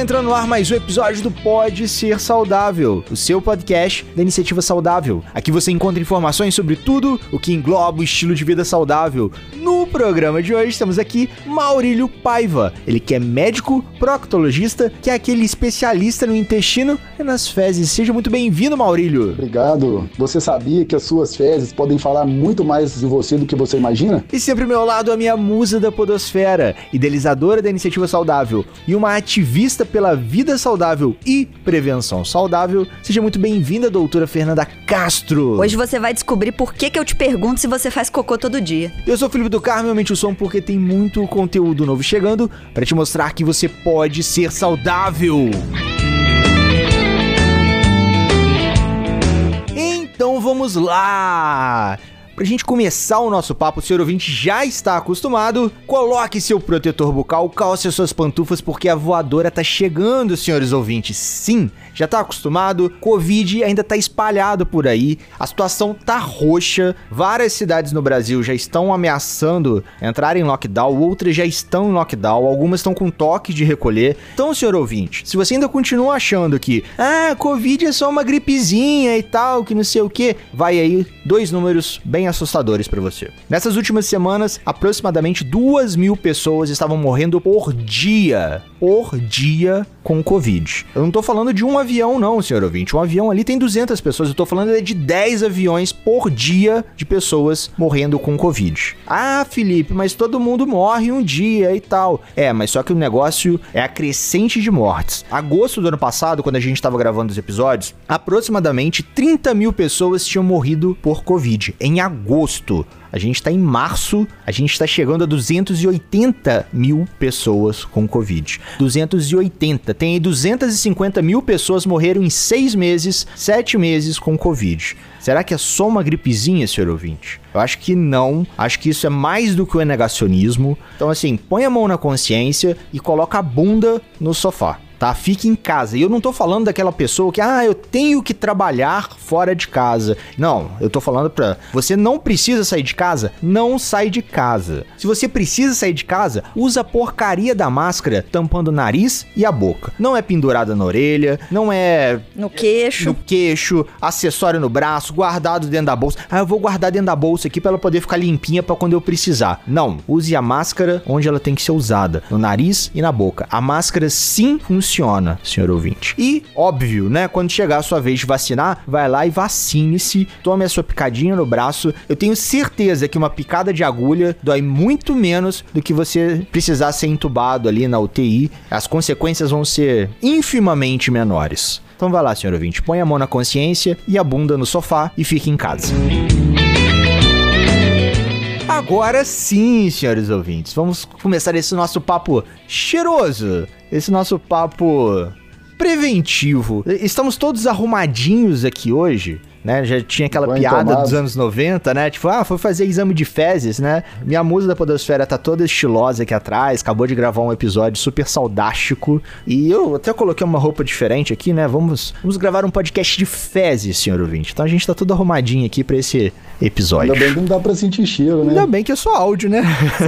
entrando no ar mais um episódio do Pode Ser Saudável, o seu podcast da Iniciativa Saudável. Aqui você encontra informações sobre tudo o que engloba o estilo de vida saudável. No programa de hoje temos aqui Maurílio Paiva, ele que é médico proctologista, que é aquele especialista no intestino e nas fezes. Seja muito bem-vindo, Maurílio. Obrigado. Você sabia que as suas fezes podem falar muito mais de você do que você imagina? E sempre ao meu lado a minha musa da podosfera, idealizadora da Iniciativa Saudável e uma ativista pela vida saudável e prevenção saudável. Seja muito bem-vinda, doutora Fernanda Castro. Hoje você vai descobrir por que, que eu te pergunto se você faz cocô todo dia. Eu sou o Felipe do Carmo, aumente o som porque tem muito conteúdo novo chegando para te mostrar que você pode ser saudável. Então vamos lá! Pra gente começar o nosso papo, o senhor ouvinte já está acostumado, coloque seu protetor bucal, calce suas pantufas porque a voadora tá chegando, senhores ouvintes. Sim, já tá acostumado? Covid ainda tá espalhado por aí, a situação tá roxa, várias cidades no Brasil já estão ameaçando entrar em lockdown, outras já estão em lockdown, algumas estão com toque de recolher. Então, senhor ouvinte, se você ainda continua achando que, ah, Covid é só uma gripezinha e tal, que não sei o que, vai aí dois números bem assustadores para você. Nessas últimas semanas, aproximadamente duas mil pessoas estavam morrendo por dia. Por dia com Covid. Eu não tô falando de um avião, não, senhor ouvinte. Um avião ali tem 200 pessoas. Eu tô falando de 10 aviões por dia de pessoas morrendo com Covid. Ah, Felipe, mas todo mundo morre um dia e tal. É, mas só que o negócio é a crescente de mortes. Agosto do ano passado, quando a gente tava gravando os episódios, aproximadamente 30 mil pessoas tinham morrido por Covid. Em agosto. A gente está em março, a gente está chegando a 280 mil pessoas com Covid. 280. Tem aí 250 mil pessoas morreram em seis meses, sete meses com Covid. Será que é só uma gripezinha, senhor ouvinte? Eu acho que não. Acho que isso é mais do que o negacionismo. Então, assim, põe a mão na consciência e coloca a bunda no sofá tá? Fique em casa. E eu não tô falando daquela pessoa que, ah, eu tenho que trabalhar fora de casa. Não, eu tô falando pra você não precisa sair de casa, não sai de casa. Se você precisa sair de casa, usa a porcaria da máscara tampando o nariz e a boca. Não é pendurada na orelha, não é no queixo, no queixo, acessório no braço, guardado dentro da bolsa. Ah, eu vou guardar dentro da bolsa aqui para ela poder ficar limpinha para quando eu precisar. Não, use a máscara onde ela tem que ser usada, no nariz e na boca. A máscara sim funciona funciona, senhor ouvinte. E, óbvio, né? Quando chegar a sua vez de vacinar, vai lá e vacine-se, tome a sua picadinha no braço. Eu tenho certeza que uma picada de agulha dói muito menos do que você precisar ser entubado ali na UTI. As consequências vão ser infimamente menores. Então vai lá, senhor ouvinte, põe a mão na consciência e a bunda no sofá e fique em casa. Agora sim, senhores ouvintes, vamos começar esse nosso papo cheiroso esse nosso papo preventivo. Estamos todos arrumadinhos aqui hoje né? Já tinha aquela Bem piada tomado. dos anos 90, né? Tipo, ah, foi fazer exame de fezes, né? Minha musa da podosfera tá toda estilosa aqui atrás, acabou de gravar um episódio super saudástico. E eu até coloquei uma roupa diferente aqui, né? Vamos, vamos gravar um podcast de fezes, senhor ouvinte. Então a gente tá tudo arrumadinho aqui pra esse episódio. Ainda bem que não dá pra sentir cheiro, né? Ainda bem que é só áudio, né?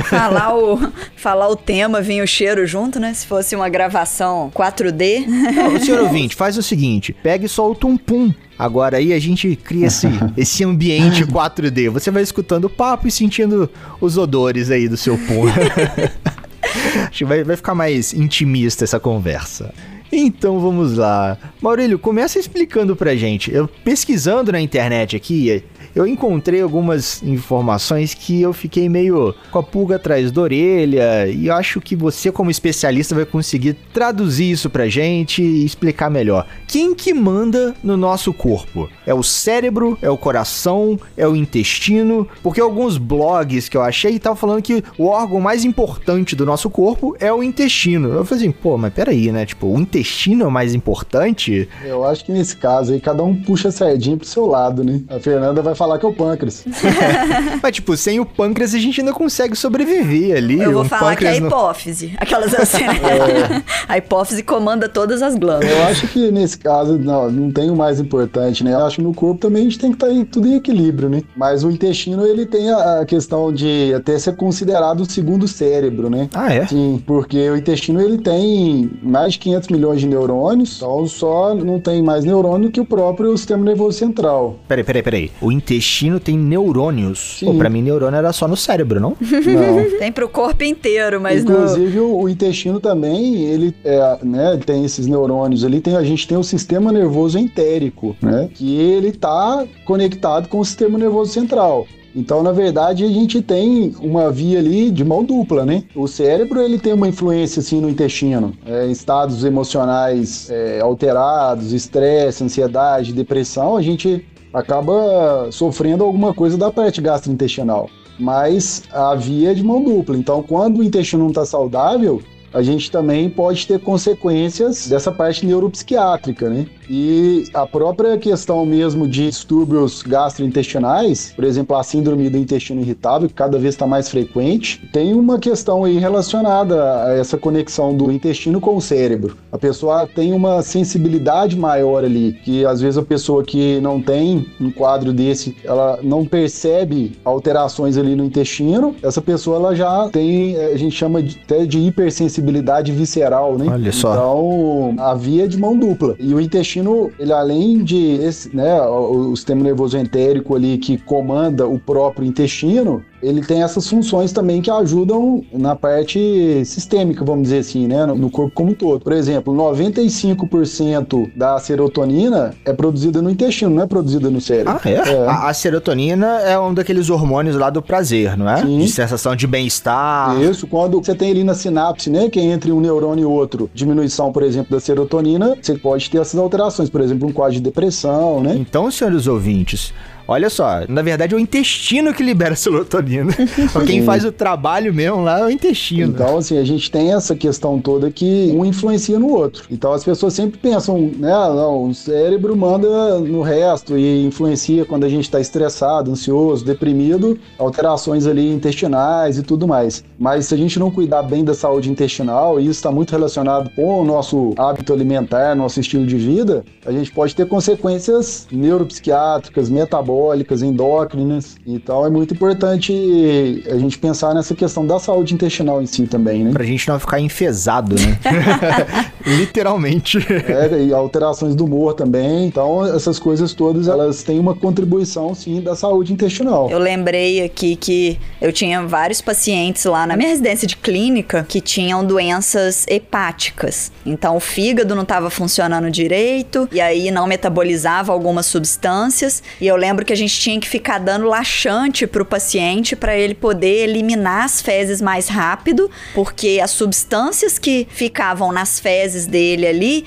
falar, o, falar o tema, vinha o cheiro junto, né? Se fosse uma gravação 4D. Não, senhor ouvinte, faz o seguinte: pega e solta um pum Agora aí a gente cria esse, esse ambiente 4D. Você vai escutando o papo e sentindo os odores aí do seu pum. Acho que vai, vai ficar mais intimista essa conversa. Então vamos lá. Maurílio, começa explicando pra gente. Eu pesquisando na internet aqui, eu encontrei algumas informações que eu fiquei meio com a pulga atrás da orelha e acho que você como especialista vai conseguir traduzir isso pra gente e explicar melhor. Quem que manda no nosso corpo? É o cérebro? É o coração? É o intestino? Porque alguns blogs que eu achei estavam falando que o órgão mais importante do nosso corpo é o intestino. Eu falei assim, pô, mas peraí, né? Tipo, o intestino é o mais importante? Eu acho que nesse caso aí cada um puxa a sardinha pro seu lado, né? A Fernanda vai falar que é o pâncreas. Mas, tipo, sem o pâncreas a gente ainda consegue sobreviver ali. Eu vou um falar que é a pâncreas no- hipófise. Aquelas assim. A hipófise comanda todas as glândulas. Eu acho que nesse caso, não, não tem o mais importante, né? Eu acho que no corpo também a gente tem que estar em, tudo em equilíbrio, né? Mas o intestino, ele tem a, a questão de até ser considerado o segundo cérebro, né? Ah, é? Sim, porque o intestino ele tem mais de 500 milhões de neurônios, então só não tem mais neurônio que o próprio sistema nervoso central. Peraí, peraí, peraí. O intestino tem neurônios. Sim. Pô, pra mim, neurônio era só no cérebro, não? Não. Tem pro corpo inteiro, mas. Inclusive o, o intestino também, ele é, né, tem esses neurônios ali, tem, a gente tem o sistema nervoso entérico, né? Que ele tá conectado com o sistema nervoso central. Então, na verdade, a gente tem uma via ali de mão dupla, né? O cérebro, ele tem uma influência, assim, no intestino. É, estados emocionais é, alterados, estresse, ansiedade, depressão, a gente acaba sofrendo alguma coisa da parte gastrointestinal. Mas a via é de mão dupla. Então, quando o intestino não está saudável, a gente também pode ter consequências dessa parte neuropsiquiátrica, né? E a própria questão mesmo de distúrbios gastrointestinais, por exemplo, a síndrome do intestino irritável, que cada vez está mais frequente, tem uma questão aí relacionada a essa conexão do intestino com o cérebro. A pessoa tem uma sensibilidade maior ali, que às vezes a pessoa que não tem um quadro desse, ela não percebe alterações ali no intestino, essa pessoa ela já tem, eh, a gente chama de, até de hipersensibilidade visceral, né? Olha só. Então, a via é de mão dupla. E o intestino, ele além de esse, né, o, o sistema nervoso entérico ali que comanda o próprio intestino, ele tem essas funções também que ajudam na parte sistêmica, vamos dizer assim, né, no, corpo como um todo. Por exemplo, 95% da serotonina é produzida no intestino, não é produzida no cérebro. Ah, é? A, a serotonina é um daqueles hormônios lá do prazer, não é? Sim. De sensação de bem-estar. Isso, quando você tem ali na sinapse, né, que é entre um neurônio e outro, diminuição, por exemplo, da serotonina, você pode ter essas alterações, por exemplo, um quadro de depressão, né? Então, senhores ouvintes, olha só, na verdade é o intestino que libera a serotonina. Quem faz o trabalho mesmo lá é o intestino. Então, assim, a gente tem essa questão toda que um influencia no outro. Então, as pessoas sempre pensam, né, ah, não, o cérebro manda no resto e influencia quando a gente está estressado, ansioso, deprimido, alterações ali intestinais e tudo mais. Mas se a gente não cuidar bem da saúde intestinal, e isso está muito relacionado com o nosso hábito alimentar, nosso estilo de vida, a gente pode ter consequências neuropsiquiátricas, metabólicas, endócrinas. Então, é muito importante a gente pensar nessa questão da saúde intestinal em si também, né? Pra gente não ficar enfesado, né? Literalmente. É, e alterações do humor também. Então, essas coisas todas, elas têm uma contribuição, sim, da saúde intestinal. Eu lembrei aqui que eu tinha vários pacientes lá na minha residência de clínica que tinham doenças hepáticas. Então o fígado não estava funcionando direito e aí não metabolizava algumas substâncias. E eu lembro que a gente tinha que ficar dando laxante pro paciente para ele poder eliminar as fezes mais rápido, porque as substâncias que ficavam nas fezes dele ali,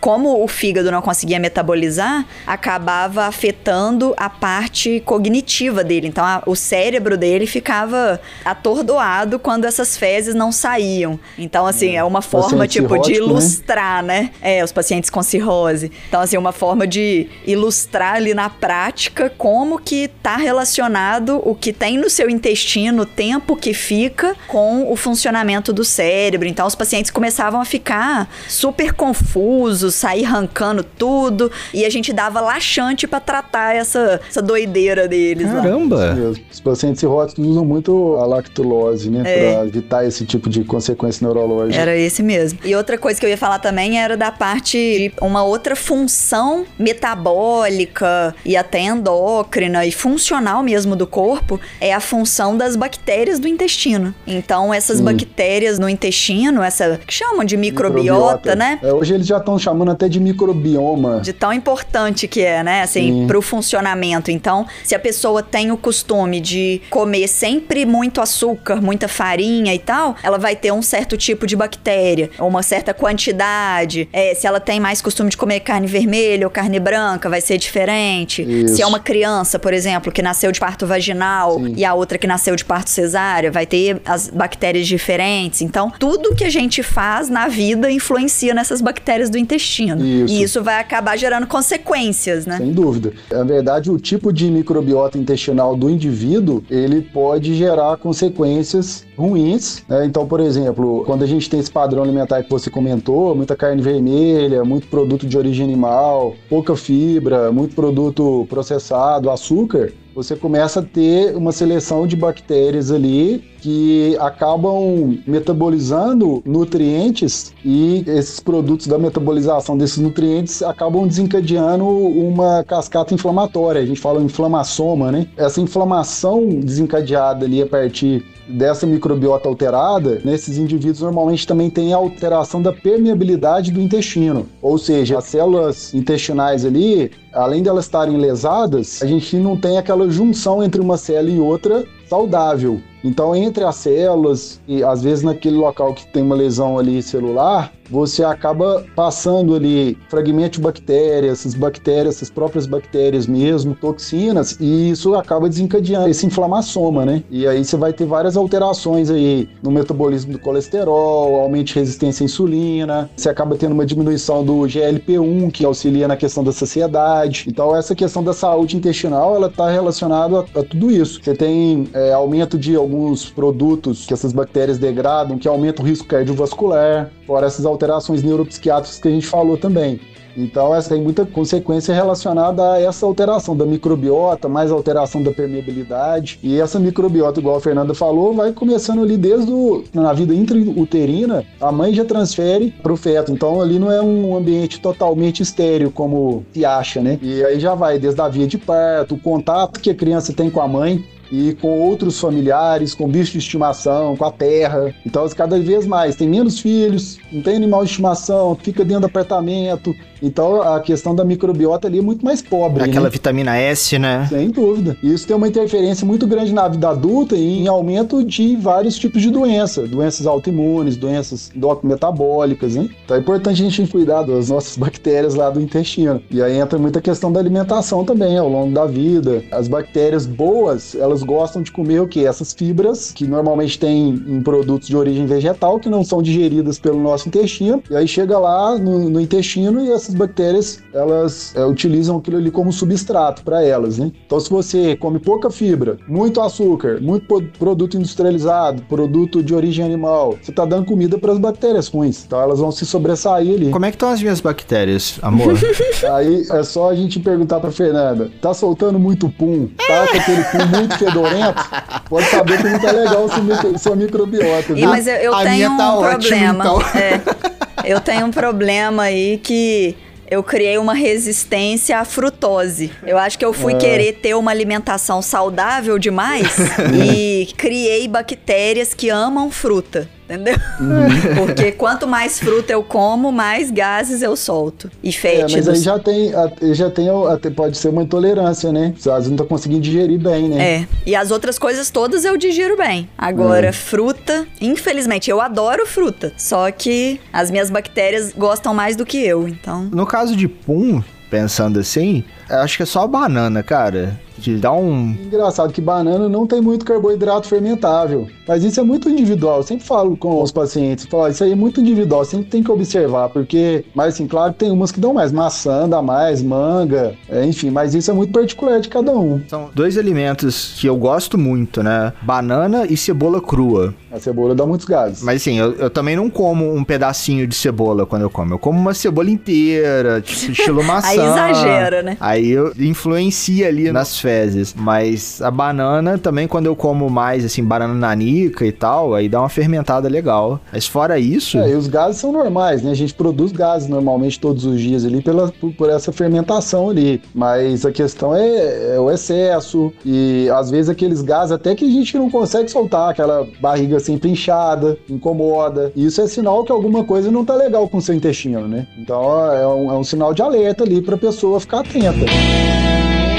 como o fígado não conseguia metabolizar, acabava afetando a parte cognitiva dele. Então a- o cérebro dele ficava atordoado quando essas fezes não saíam. Então, assim, é uma forma, Paciente tipo, de né? ilustrar, né? É, os pacientes com cirrose. Então, assim, uma forma de ilustrar ali na prática como que tá relacionado o que tem no seu intestino, o tempo que fica com o funcionamento do cérebro. Então, os pacientes começavam a ficar super confusos, sair arrancando tudo, e a gente dava laxante pra tratar essa, essa doideira deles lá. Caramba! Os pacientes cirróticos usam muito a lactulose, né? É. Pra evitar esse tipo de consequência neurológica. Era esse mesmo. E outra coisa que eu ia falar também era da parte de uma outra função metabólica e até endócrina e funcional mesmo do corpo é a função das bactérias do intestino. Então, essas bactérias no intestino, essa que chamam de microbiota, né? É, hoje eles já estão chamando até de microbioma. De tão importante que é, né? Assim, Sim. pro funcionamento. Então, se a pessoa tem o costume de comer sempre muito açúcar, muita farinha e tal, ela vai ter um certo tipo de bactéria, uma certa quantidade. É, se ela tem mais costume de comer carne vermelha ou carne branca, vai ser diferente. Isso. Se é uma criança, por exemplo, que nasceu de parto vaginal Sim. e a outra que nasceu de parto cesárea, vai ter as bactérias diferentes. Então, tudo que a gente faz na vida influencia nessas bactérias do intestino. Isso. E isso vai acabar gerando consequências, né? Sem dúvida. Na verdade, o tipo de microbiota intestinal do indivíduo, ele pode gerar consequências ruins. né? Então, por exemplo, quando a gente tem esse padrão alimentar que você comentou, muita carne vermelha, muito produto de origem animal, pouca fibra, muito produto processado, açúcar, você começa a ter uma seleção de bactérias ali que acabam metabolizando nutrientes e esses produtos da metabolização desses nutrientes acabam desencadeando uma cascata inflamatória. A gente fala inflamassoma, né? Essa inflamação desencadeada ali a partir dessa microbiota alterada, nesses indivíduos normalmente também tem a alteração da permeabilidade do intestino. Ou seja, as células intestinais ali, além de elas estarem lesadas, a gente não tem aquela junção entre uma célula e outra saudável. Então, entre as células e às vezes naquele local que tem uma lesão ali celular, você acaba passando ali fragmentos de bactérias, essas bactérias, essas próprias bactérias mesmo, toxinas, e isso acaba desencadeando esse inflamassoma, né? E aí você vai ter várias alterações aí no metabolismo do colesterol, aumento de resistência à insulina, você acaba tendo uma diminuição do GLP-1, que auxilia na questão da saciedade. Então, essa questão da saúde intestinal, ela está relacionada a, a tudo isso. Você tem é, aumento de alguns produtos que essas bactérias degradam, que aumenta o risco cardiovascular, fora essas alterações neuropsiquiátricas que a gente falou também. Então, essa tem muita consequência relacionada a essa alteração da microbiota, mais alteração da permeabilidade. E essa microbiota, igual a Fernanda falou, vai começando ali desde o, na vida intrauterina, a mãe já transfere para o feto. Então, ali não é um ambiente totalmente estéreo, como se acha, né? E aí já vai desde a via de parto, o contato que a criança tem com a mãe, e com outros familiares, com bicho de estimação, com a terra. Então, cada vez mais tem menos filhos, não tem animal de estimação, fica dentro do apartamento. Então, a questão da microbiota ali é muito mais pobre. Aquela né? vitamina S, né? Sem dúvida. E isso tem uma interferência muito grande na vida adulta e em aumento de vários tipos de doença, doenças autoimunes, doenças metabólicas, né? Então é importante a gente cuidar das nossas bactérias lá do intestino. E aí entra muita questão da alimentação também ao longo da vida. As bactérias boas, elas gostam de comer o quê? Essas fibras que normalmente tem em produtos de origem vegetal que não são digeridas pelo nosso intestino. E aí chega lá no, no intestino e essas bactérias, elas é, utilizam aquilo ali como substrato para elas, né? Então se você come pouca fibra, muito açúcar, muito produto industrializado, produto de origem animal, você tá dando comida para as bactérias ruins. Então elas vão se sobressair ali. Como é que estão as minhas bactérias, amor? Aí é só a gente perguntar pra Fernanda: tá soltando muito pum? Tá com aquele pum muito fedorento? Pode saber que não tá legal sua, micro, sua microbiota. Ih, Viu? mas eu, eu A tenho minha tá um ótima, problema. então. É, eu tenho um problema aí que eu criei uma resistência à frutose. Eu acho que eu fui É. querer ter uma alimentação saudável demais e criei bactérias que amam fruta. Entendeu? Uhum. Porque quanto mais fruta eu como, mais gases eu solto. E É, fétidos. mas aí já tem, já tem, até pode ser uma intolerância, né? Às vezes não tá conseguindo digerir bem, né? É, e as outras coisas todas eu digiro bem. Agora, É. fruta, infelizmente, eu adoro fruta. Só que as minhas bactérias gostam mais do que eu, então. No caso de pum, pensando assim, acho que é só a banana, cara. De dar um. Engraçado que banana não tem muito carboidrato fermentável. Mas isso é muito individual. Eu sempre falo com os pacientes, falo, "Ó, isso aí é muito individual, sempre tem que observar, porque, mas assim, claro que tem umas que dão mais, maçã dá mais, manga, é, enfim, mas isso é muito particular de cada um. São dois alimentos que eu gosto muito, né? Banana e cebola crua. A cebola dá muitos gases. Mas assim, eu, eu também não como um pedacinho de cebola quando eu como. Eu como uma cebola inteira, tipo, estilo maçã. Aí exagera, né? Aí eu influencia ali nas fezes. Mas a banana também, quando eu como mais, assim, banana nanica e tal, aí dá uma fermentada legal. Mas fora isso. É, e os gases são normais, né? A gente produz gases normalmente todos os dias ali pela, por, por essa fermentação ali. Mas a questão é, é o excesso e às vezes aqueles gases até que a gente não consegue soltar, aquela barriga sempre inchada, incomoda. Isso é sinal que alguma coisa não tá legal com o seu intestino, né? Então é um, é um sinal de alerta ali pra pessoa ficar atenta. E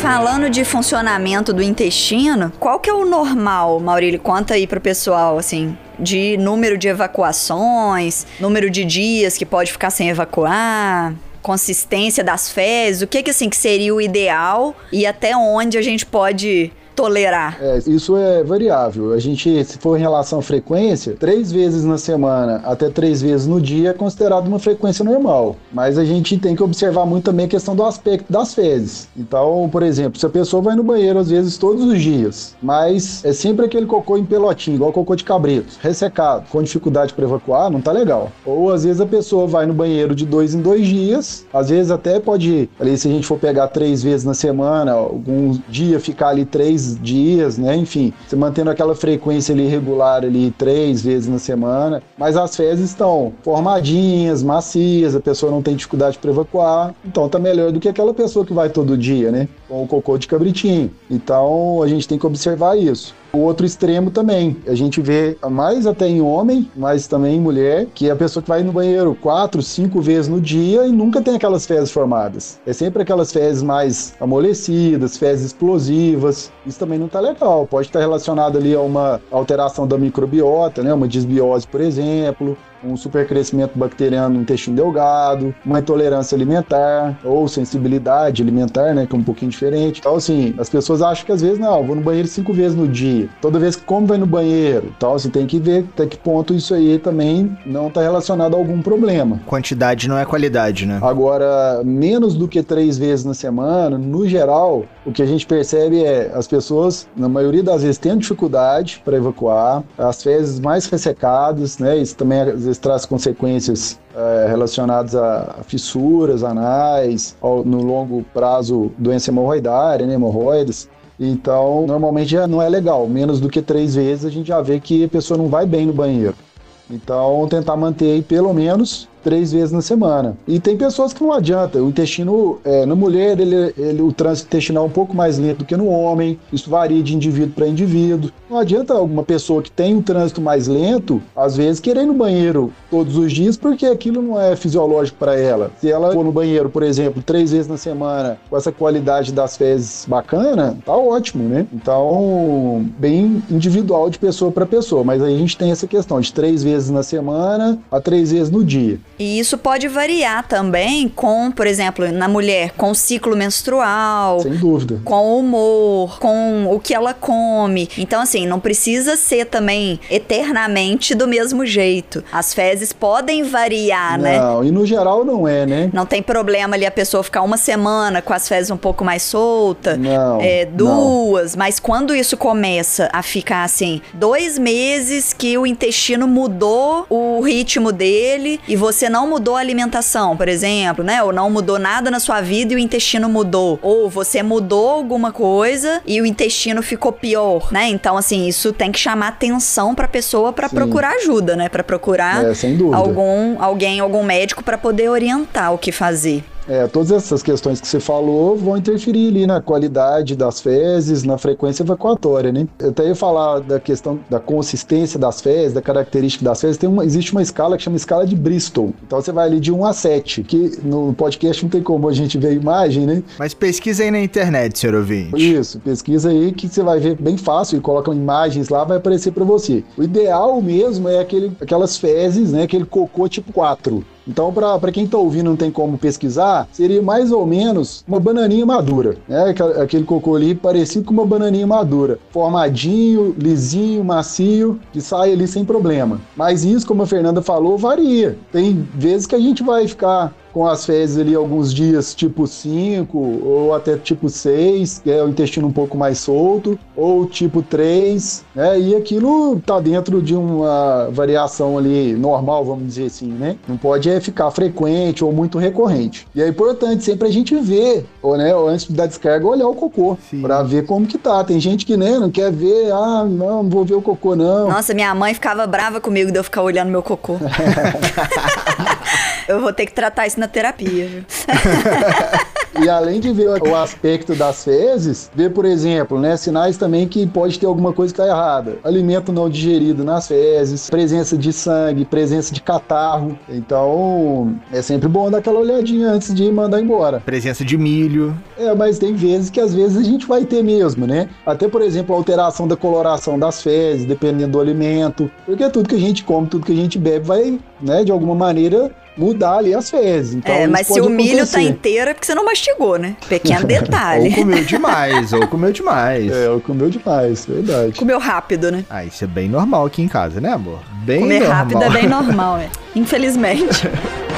falando de funcionamento do intestino, qual que é o normal, Maurílio? Conta aí pro pessoal, assim, de número de evacuações, número de dias que pode ficar sem evacuar. consistência das fezes? O que que assim que seria o ideal e até onde a gente pode tolerar? É, isso é variável. A gente, se for em relação à frequência, três vezes na semana até três vezes no dia é considerado uma frequência normal. Mas a gente tem que observar muito também a questão do aspecto das fezes. Então, por exemplo, se a pessoa vai no banheiro às vezes todos os dias, mas é sempre aquele cocô em pelotinho, igual cocô de cabrito, ressecado, com dificuldade para evacuar, não tá legal. Ou às vezes a pessoa vai no banheiro de dois em dois dias, às vezes até pode, ali se a gente for pegar três vezes na semana, algum dia ficar ali três dias, né? Enfim, você mantendo aquela frequência ali regular ali três vezes na semana, mas as fezes estão formadinhas, macias, a pessoa não tem dificuldade para evacuar, então tá melhor do que aquela pessoa que vai todo dia, né? Com o cocô de cabritinho. Então a gente tem que observar isso. O outro extremo também, a gente vê mais até em homem, mas também em mulher, que é a pessoa que vai no banheiro quatro, cinco vezes no dia e nunca tem aquelas fezes formadas. É sempre aquelas fezes mais amolecidas, fezes explosivas. Isso também não tá legal. Pode estar relacionado ali a uma alteração da microbiota, né? Uma desbiose, por exemplo um supercrescimento bacteriano no intestino delgado, uma intolerância alimentar ou sensibilidade alimentar, né, que é um pouquinho diferente. Então, assim, as pessoas acham que às vezes, não, vou no banheiro cinco vezes no dia. Toda vez que come, vai no banheiro. Então, assim, tem que ver até que ponto isso aí também não está relacionado a algum problema. Quantidade não é qualidade, né? Agora, menos do que três vezes na semana, no geral, o que a gente percebe é as pessoas, na maioria das vezes, têm dificuldade para evacuar, as fezes mais ressecadas, né? Isso também às vezes traz consequências é, relacionadas a fissuras anais, ao, no longo prazo, doença hemorroidária, né? hemorroidas. Então, normalmente já não é legal. Menos do que três vezes a gente já vê que a pessoa não vai bem no banheiro. Então, tentar manter aí pelo menos três vezes na semana. E tem pessoas que não adianta. O intestino, é, na mulher, ele, ele, o trânsito intestinal é um pouco mais lento do que no homem. Isso varia de indivíduo para indivíduo. Não adianta alguma pessoa que tem um trânsito mais lento, às vezes, querer ir no banheiro todos os dias, porque aquilo não é fisiológico para ela. Se ela for no banheiro, por exemplo, três vezes na semana, com essa qualidade das fezes bacana, tá ótimo, né? Então, bem individual de pessoa para pessoa. Mas aí a gente tem essa questão de três vezes na semana a três vezes no dia. E isso pode variar também com, por exemplo, na mulher, com o ciclo menstrual. Sem dúvida. Com o humor, com o que ela come. Então, assim, não precisa ser também eternamente do mesmo jeito. As fezes podem variar, não, né? Não, e no geral não é, né? Não tem problema ali a pessoa ficar uma semana com as fezes um pouco mais solta. Não. É, duas. Não. Mas quando isso começa a ficar assim, dois meses que o intestino mudou o ritmo dele e você não mudou a alimentação, por exemplo, né? Ou não mudou nada na sua vida e o intestino mudou. Ou você mudou alguma coisa e o intestino ficou pior, né? Então, assim, isso tem que chamar atenção pra pessoa para procurar ajuda, né? Para procurar é, algum alguém, algum médico para poder orientar o que fazer. É, todas essas questões que você falou vão interferir ali na qualidade das fezes, na frequência evacuatória, né? Eu até ia falar da questão da consistência das fezes, da característica das fezes. Tem uma, existe uma escala que chama escala de Bristol. Então você vai ali de 1 a 7, que no podcast não tem como a gente ver a imagem, né? Mas pesquisa aí na internet, senhor ouvinte. Isso, pesquisa aí que você vai ver bem fácil e coloca imagens lá, vai aparecer para você. O ideal mesmo é aquele, aquelas fezes, né? Aquele cocô tipo 4. Então, para quem está ouvindo não tem como pesquisar, seria mais ou menos uma bananinha madura, né? Aquele cocô ali parecido com uma bananinha madura, formadinho, lisinho, macio, que sai ali sem problema. Mas isso, como a Fernanda falou, varia. Tem vezes que a gente vai ficar com as fezes ali alguns dias tipo 5 ou até tipo 6, que é o intestino um pouco mais solto, ou tipo 3, né? E aquilo tá dentro de uma variação ali normal, vamos dizer assim, né? Não pode é ficar frequente ou muito recorrente. E é importante sempre a gente ver, ou, né, antes da descarga, olhar o cocô, para ver como que tá. Tem gente que né, não quer ver, ah, não, não vou ver o cocô não. Nossa, minha mãe ficava brava comigo de eu ficar olhando meu cocô. eu vou ter que tratar isso na terapia, viu? e além de ver o aspecto das fezes, ver, por exemplo, né, sinais também que pode ter alguma coisa que está errada. Alimento não digerido nas fezes, presença de sangue, presença de catarro. Então, é sempre bom dar aquela olhadinha antes de mandar embora. Presença de milho. É, mas tem vezes que às vezes a gente vai ter mesmo, né? Até, por exemplo, a alteração da coloração das fezes, dependendo do alimento. Porque tudo que a gente come, tudo que a gente bebe vai, né, de alguma maneira mudar ali as fezes. Então, é, mas se o milho tá acontecer. inteiro é porque você não mastigou, né? Pequeno detalhe. ou comeu demais, ou comeu demais. É, ou comeu demais, verdade. Comeu rápido, né? Ah, isso é bem normal aqui em casa, né, amor? Bem Comer normal. rápido é bem normal, é. Infelizmente.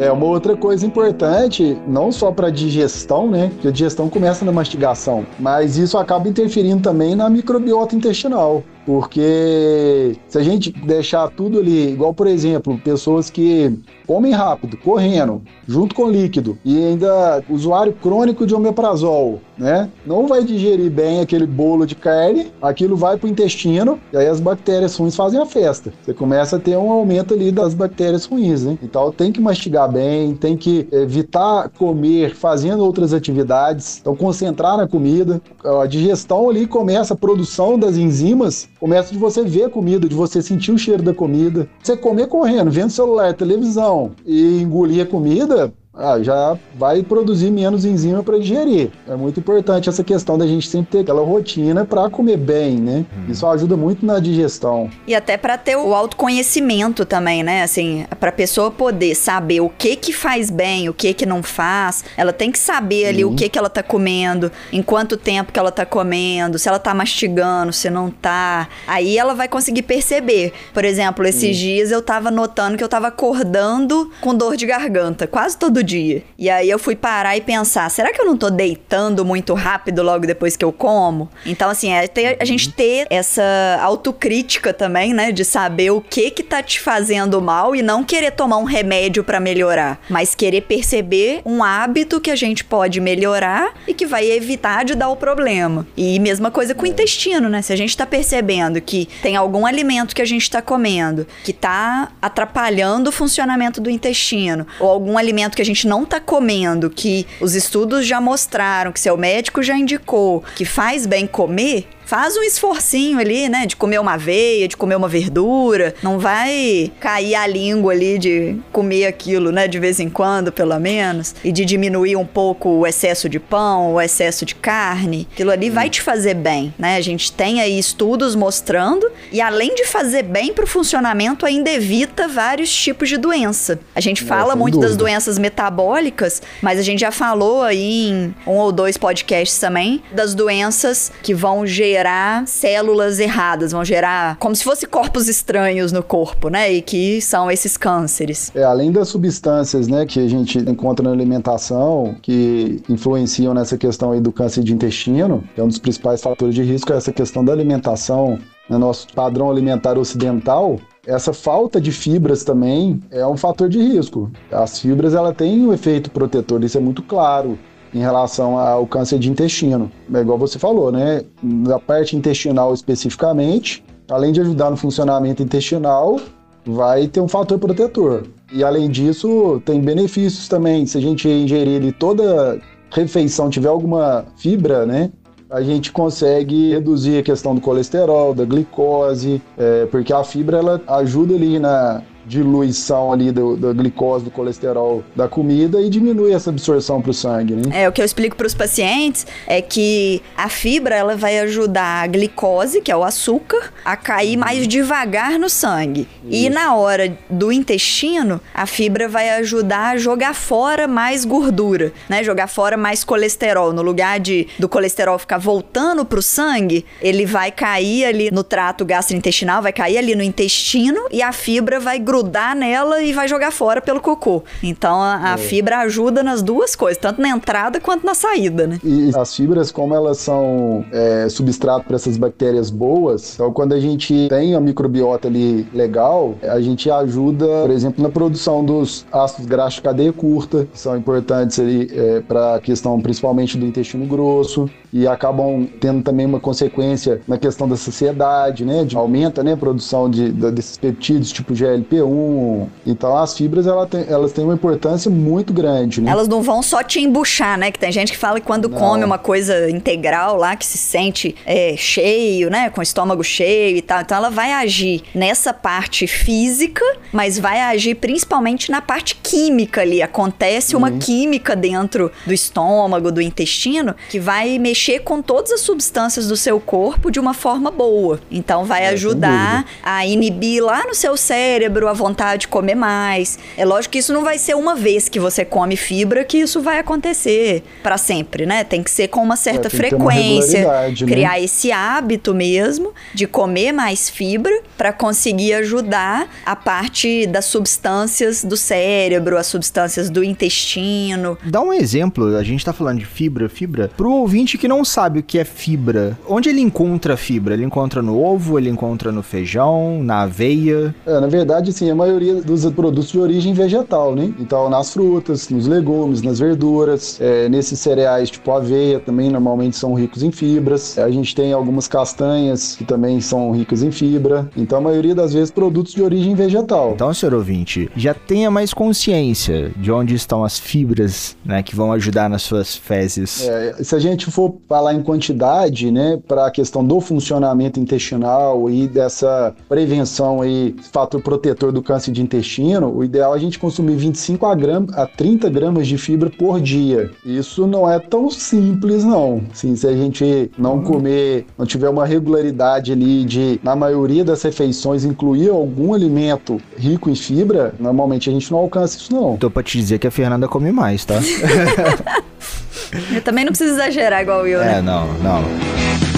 É uma outra coisa importante, não só para digestão, né? Porque a digestão começa na mastigação, mas isso acaba interferindo também na microbiota intestinal. Porque se a gente deixar tudo ali, igual por exemplo, pessoas que comem rápido, correndo, junto com líquido, e ainda usuário crônico de omeprazol, né? Não vai digerir bem aquele bolo de carne, aquilo vai pro intestino, e aí as bactérias ruins fazem a festa. Você começa a ter um aumento ali das bactérias ruins, né? Então tem que mastigar bem, tem que evitar comer fazendo outras atividades, então concentrar na comida. A digestão ali começa a produção das enzimas Começa de você ver a comida, de você sentir o cheiro da comida. Você comer correndo, vendo celular, televisão e engolir a comida, ah, já vai produzir menos enzima para digerir. É muito importante essa questão da gente sempre ter aquela rotina para comer bem, né? Uhum. Isso ajuda muito na digestão. E até para ter o autoconhecimento também, né? Assim, para pessoa poder saber o que que faz bem, o que que não faz, ela tem que saber ali uhum. o que que ela tá comendo, em quanto tempo que ela tá comendo, se ela tá mastigando, se não tá. Aí ela vai conseguir perceber. Por exemplo, esses uhum. dias eu tava notando que eu tava acordando com dor de garganta, quase todo dia. E aí eu fui parar e pensar, será que eu não tô deitando muito rápido logo depois que eu como? Então, assim, é ter, a gente ter essa autocrítica também, né? De saber o que que tá te fazendo mal e não querer tomar um remédio para melhorar, mas querer perceber um hábito que a gente pode melhorar e que vai evitar de dar o problema. E mesma coisa com o intestino, né? Se a gente tá percebendo que tem algum alimento que a gente tá comendo que tá atrapalhando o funcionamento do intestino, ou algum alimento que a gente não tá comendo, que os estudos já mostraram, que seu médico já indicou, que faz bem comer, faz um esforcinho ali, né? De comer uma aveia, de comer uma verdura. Não vai cair a língua ali de comer aquilo, né? De vez em quando, pelo menos. E de diminuir um pouco o excesso de pão, o excesso de carne. Aquilo ali vai te fazer bem, né? A gente tem aí estudos mostrando. E além de fazer bem pro funcionamento, ainda evita vários tipos de doença. A gente fala muito dúvida. das doenças metabólicas, mas a gente já falou aí em um ou dois podcasts também das doenças que vão gerar gerar células erradas, vão gerar como se fosse corpos estranhos no corpo, né? E que são esses cânceres. É, além das substâncias, né, que a gente encontra na alimentação, que influenciam nessa questão aí do câncer de intestino, que é um dos principais fatores de risco, é essa questão da alimentação no nosso padrão alimentar ocidental, essa falta de fibras também é um fator de risco. As fibras ela têm um efeito protetor, isso é muito claro em relação ao câncer de intestino. É igual você falou, né? Na parte intestinal especificamente, além de ajudar no funcionamento intestinal, vai ter um fator protetor. E além disso, tem benefícios também. Se a gente ingerir toda refeição tiver alguma fibra, né? A gente consegue reduzir a questão do colesterol, da glicose, é, porque a fibra ela ajuda ali na diluição ali do, da glicose, do colesterol da comida e diminui essa absorção para o sangue, né? É, o que eu explico para os pacientes é que a fibra ela vai ajudar a glicose, que é o açúcar, a cair mais devagar no sangue. Isso. E na hora do intestino, a fibra vai ajudar a jogar fora mais gordura, né? Jogar fora mais colesterol. No lugar de do colesterol ficar voltando para o sangue, ele vai cair ali no trato gastrointestinal, vai cair ali no intestino e a fibra vai grudar grudar nela e vai jogar fora pelo cocô. Então a, a é. fibra ajuda nas duas coisas, tanto na entrada quanto na saída, né? E as fibras, como elas são é, substrato para essas bactérias boas, então quando a gente tem a microbiota ali legal, a gente ajuda, por exemplo, na produção dos ácidos graxos de cadeia curta, que são importantes ali é, para a questão principalmente do intestino grosso e acabam tendo também uma consequência na questão da saciedade, né? De, aumenta né, a produção de, de, desses peptídeos tipo GLP B1. Então as fibras ela tem, elas têm uma importância muito grande, né? Elas não vão só te embuchar, né? Que tem gente que fala que quando Não. come uma coisa integral lá, que se sente é, cheio, né? Com o estômago cheio e tal. Então ela vai agir nessa parte física, mas vai agir principalmente na parte química ali. Acontece uma química dentro do estômago, do intestino, que vai mexer com todas as substâncias do seu corpo de uma forma boa. Então vai É, ajudar a inibir lá no seu cérebro a vontade de comer mais. É lógico que isso não vai ser uma vez que você come fibra que isso vai acontecer pra sempre, né? Tem que ser com uma certa É, uma frequência, regularidade, né? criar esse hábito mesmo de comer mais fibra pra conseguir ajudar a parte das substâncias do cérebro, as substâncias do intestino. Dá um exemplo, a gente tá falando de fibra, fibra. Pro ouvinte que não sabe o que é fibra, onde ele encontra fibra? Ele encontra no ovo, ele encontra no feijão, na aveia? É, na verdade, sim, a maioria dos produtos de origem vegetal, né? Então, nas frutas, nos legumes, nas verduras, é, nesses cereais tipo aveia também normalmente são ricos em fibras. A gente tem algumas castanhas que também são ricas em fibra. Então, a maioria das vezes, produtos de origem vegetal. Então, senhor ouvinte, já tenha mais consciência de onde estão as fibras, né, que vão ajudar nas suas fezes. É, se a gente for falar em quantidade, né, para a questão do funcionamento intestinal e dessa prevenção aí, fator protetor do câncer de intestino, o ideal é a gente consumir 25 a, gram, a 30 gramas de fibra por dia. Isso não é tão simples, não. Sim, se a gente não comer, não tiver uma regularidade ali de, na maioria das refeições, incluir algum alimento rico em fibra, normalmente a gente não alcança isso, não. Tô pra te dizer que a Fernanda come mais, tá? Eu também não preciso exagerar igual eu, né? é, não, não.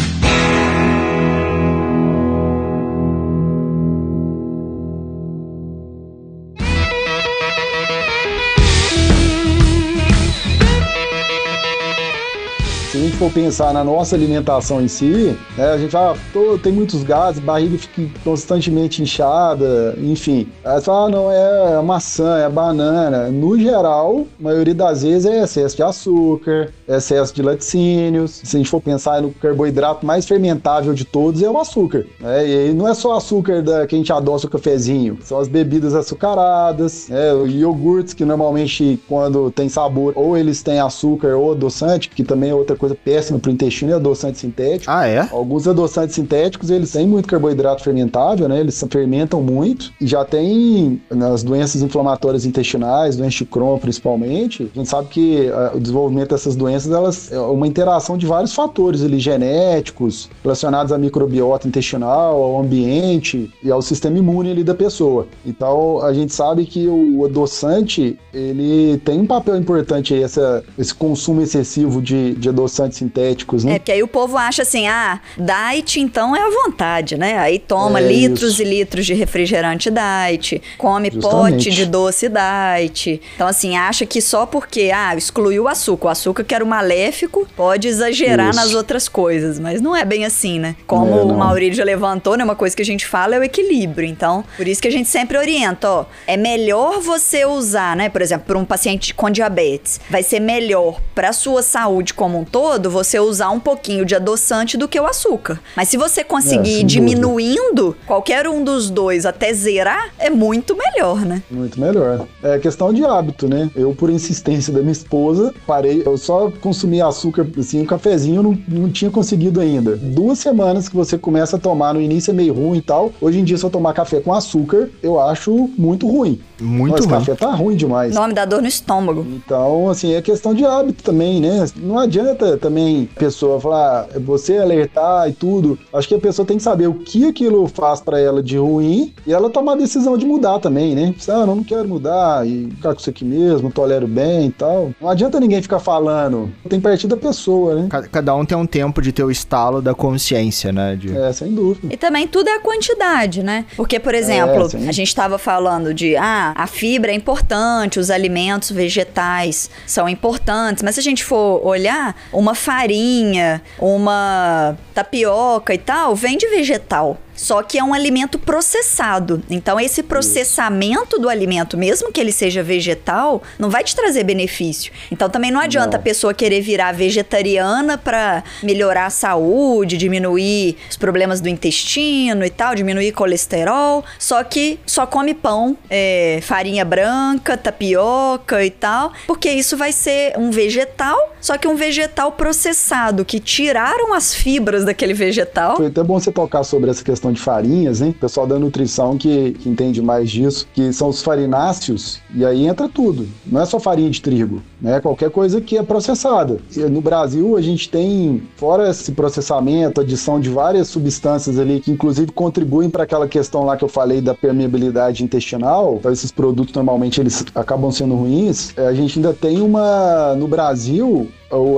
For pensar na nossa alimentação em si, né, a gente fala, "Pô, tem muitos gases, barriga fica constantemente inchada, enfim. Aí você fala, ah, não, é maçã, é banana. No geral, a maioria das vezes é excesso de açúcar, excesso de laticínios. Se a gente for pensar no carboidrato mais fermentável de todos, é o açúcar. né? E aí não é só açúcar da, que a gente adoça o cafezinho, são as bebidas açucaradas, né, iogurtes que normalmente quando tem sabor, ou eles têm açúcar ou adoçante, que também é outra coisa para o intestino, é adoçante sintético. Ah, é? Alguns adoçantes sintéticos, eles têm muito carboidrato fermentável, né? Eles fermentam muito. E já tem nas doenças inflamatórias intestinais, doenças de Crohn principalmente, a gente sabe que ah, o desenvolvimento dessas doenças, elas é uma interação de vários fatores ali, genéticos, relacionados à microbiota intestinal, ao ambiente e ao sistema imune ali da pessoa. Então, a gente sabe que o adoçante, ele tem um papel importante aí, essa, esse consumo excessivo de, de adoçantes sintéticos, né? É, porque aí o povo acha assim, ah, diet então é à vontade, né? Aí toma É litros isso. e litros de refrigerante diet, come Justamente. pote de doce diet. Então, assim, acha que só porque, ah, excluiu o açúcar, o açúcar que era o maléfico, pode exagerar Isso. nas outras coisas, mas não é bem assim, né? Como É, o já levantou, né? Uma coisa que a gente fala é o equilíbrio. Então, por isso que a gente sempre orienta, ó, é melhor você usar, né? Por exemplo, para um paciente com diabetes, vai ser melhor para sua saúde como um todo você usar um pouquinho de adoçante do que o açúcar. Mas se você conseguir É, ir diminuindo qualquer um dos dois até zerar, é muito melhor, né? Muito melhor. É questão de hábito, né? Eu, por insistência da minha esposa, parei. Eu só consumia açúcar, assim, um cafezinho, não, não tinha conseguido ainda. Duas semanas que você começa a tomar, no início é meio ruim e tal. Hoje em dia, se eu tomar café com açúcar, eu acho muito ruim. Muito Nossa, ruim. café tá ruim demais. O nome da dor no estômago. Então, assim, é questão de hábito também, né? Não adianta também a pessoa falar, "Ah, você alertar e tudo. Acho que a pessoa tem que saber o que aquilo faz pra ela de ruim e ela tomar a decisão de mudar também, né? Ah, eu não quero mudar e ficar com isso aqui mesmo, tolero bem e tal. Não adianta ninguém ficar falando. Tem que partir da pessoa, né? Ca- Cada um tem um tempo de ter o estalo da consciência, né? De... É, sem dúvida. E também tudo é a quantidade, né? Porque, por exemplo, sim. a gente estava falando de, ah, a fibra é importante, os alimentos vegetais são importantes, mas se a gente for olhar, uma farinha, uma tapioca e tal, vem de vegetal. Só que é um alimento processado. Então, esse processamento do alimento, mesmo que ele seja vegetal, não vai te trazer benefício. Então, também não adianta não. a pessoa querer virar vegetariana para melhorar a saúde, diminuir os problemas do intestino e tal, diminuir colesterol. Só que só come pão, é, farinha branca, tapioca e tal, porque isso vai ser um vegetal, só que um vegetal processado, que tiraram as fibras daquele vegetal. Foi até bom você tocar sobre essa questão de farinhas, hein? O pessoal da nutrição que, que entende mais disso, que são os farináceos, e aí entra tudo. Não é só farinha de trigo, né? Qualquer coisa que é processada. No Brasil, a gente tem, fora esse processamento, adição de várias substâncias ali que inclusive contribuem para aquela questão lá que eu falei da permeabilidade intestinal, então esses produtos normalmente eles acabam sendo ruins, é, a gente ainda tem uma no Brasil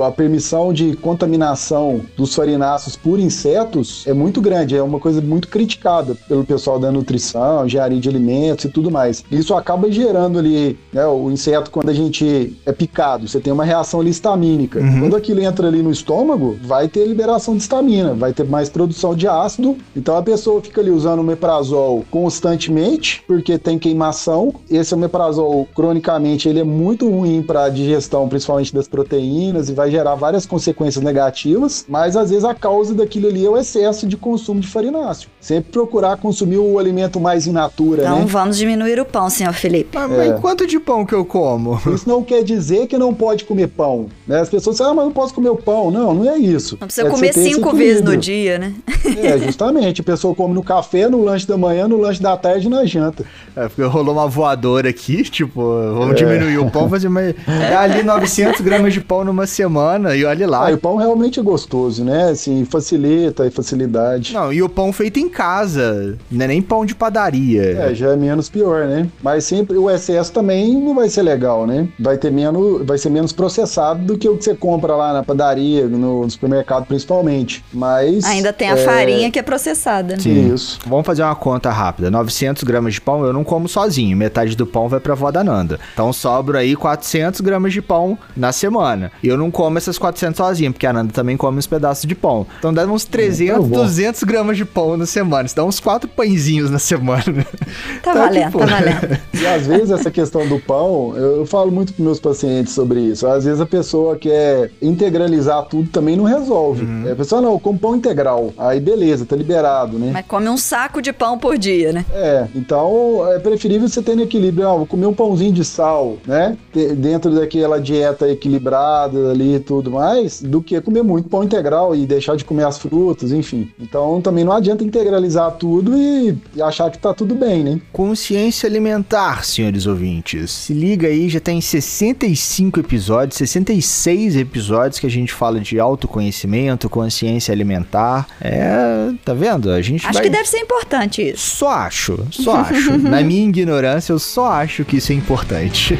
a permissão de contaminação dos farináceos por insetos é muito grande, é uma coisa muito criticada pelo pessoal da nutrição, engenharia de alimentos e tudo mais. Isso acaba gerando ali, né, o inseto quando a gente é picado, você tem uma reação ali histamínica. Uhum. Quando aquilo entra ali no estômago, vai ter liberação de histamina, vai ter mais produção de ácido, então a pessoa fica ali usando o meprazol constantemente, porque tem queimação. Esse meprazol, cronicamente, ele é muito ruim para a digestão, principalmente das proteínas, e vai gerar várias consequências negativas, mas às vezes a causa daquilo ali é o excesso de consumo de farináceo. Sempre procurar consumir o alimento mais in natura, então, né? vamos diminuir o pão, senhor Felipe. Mas, é. mas quanto de pão que eu como? Isso não quer dizer que não pode comer pão. Né? As pessoas dizem, ah, mas não posso comer o pão. Não, não é isso. Não precisa é comer cinco vezes no dia, né? É, justamente. A pessoa come no café, no lanche da manhã, no lanche da tarde e na janta. É, porque rolou uma voadora aqui, tipo, vamos é. diminuir o pão, fazer uma... É ali 900 gramas de pão numa semana e olha lá. Ah, e o pão realmente é gostoso, né? Assim, facilita e facilidade. Não, e o pão feito em casa, não é nem pão de padaria. É, já é menos pior, né? Mas sempre o excesso também não vai ser legal, né? Vai ter menos, vai ser menos processado do que o que você compra lá na padaria, no supermercado principalmente. Mas ainda tem a é... farinha que é processada. Né? Sim. Isso. Vamos fazer uma conta rápida. 900 gramas de pão eu não como sozinho. Metade do pão vai pra vó da Nanda. Então sobra aí 400 gramas de pão na semana. E eu não como essas 400 sozinho, porque a Nanda também come uns pedaços de pão. Então dá uns 300, tá 200 gramas de pão na semana. Isso dá uns 4 pãezinhos na semana. Tá então, valendo, tipo... tá valendo. E às vezes essa questão do pão, eu falo muito com meus pacientes sobre isso. Às vezes a pessoa quer integralizar tudo também não resolve. Uhum. A pessoa, não, com pão integral. Aí beleza, tá liberado, né? Mas come um saco de pão por dia, né? É, então é preferível você ter equilíbrio. Ah, vou comer um pãozinho de sal, né? Dentro daquela dieta equilibrada ali e tudo mais, do que comer muito pão integral e deixar de comer as frutas, enfim. Então também não adianta integralizar tudo e, e achar que tá tudo bem, né? Consciência alimentar, senhores ouvintes. Se liga aí, já tem 65 episódios, 66 episódios que a gente fala de autoconhecimento, consciência alimentar. É, tá vendo? A gente Acho vai... que deve ser importante isso. Só acho, só acho. Na minha ignorância, eu só acho que isso é importante.